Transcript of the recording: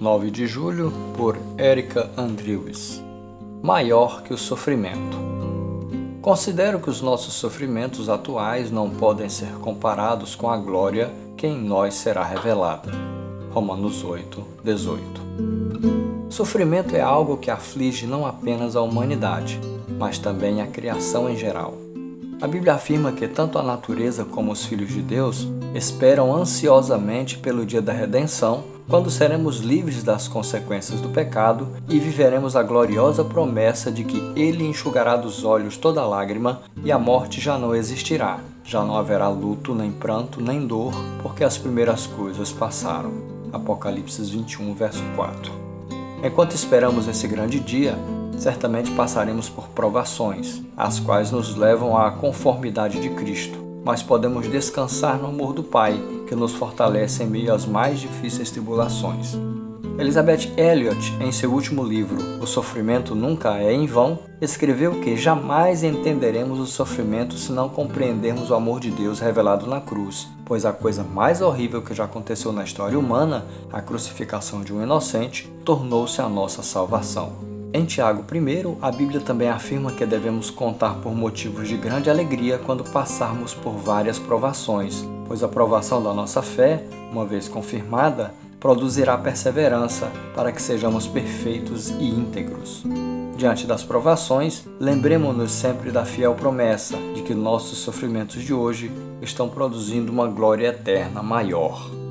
9 de julho, por Erika Andrews. Maior que o sofrimento. Considero que os nossos sofrimentos atuais não podem ser comparados com a glória que em nós será revelada. Romanos 8, 18. Sofrimento é algo que aflige não apenas a humanidade, mas também a criação em geral. A Bíblia afirma que tanto a natureza como os filhos de Deus esperam ansiosamente pelo dia da redenção, quando seremos livres das consequências do pecado e viveremos a gloriosa promessa de que Ele enxugará dos olhos toda lágrima e a morte já não existirá. Já não haverá luto, nem pranto, nem dor, porque as primeiras coisas passaram. Apocalipse 21, verso 4. Enquanto esperamos esse grande dia, certamente passaremos por provações, as quais nos levam à conformidade de Cristo, mas podemos descansar no amor do Pai, que nos fortalece em meio às mais difíceis tribulações. Elizabeth Elliot, em seu último livro, O Sofrimento Nunca é em Vão, escreveu que jamais entenderemos o sofrimento se não compreendermos o amor de Deus revelado na cruz, pois a coisa mais horrível que já aconteceu na história humana, a crucificação de um inocente, tornou-se a nossa salvação. Em Tiago I, a Bíblia também afirma que devemos contar por motivos de grande alegria quando passarmos por várias provações, pois a provação da nossa fé, uma vez confirmada, produzirá perseverança para que sejamos perfeitos e íntegros. Diante das provações, lembremos-nos sempre da fiel promessa de que nossos sofrimentos de hoje estão produzindo uma glória eterna maior.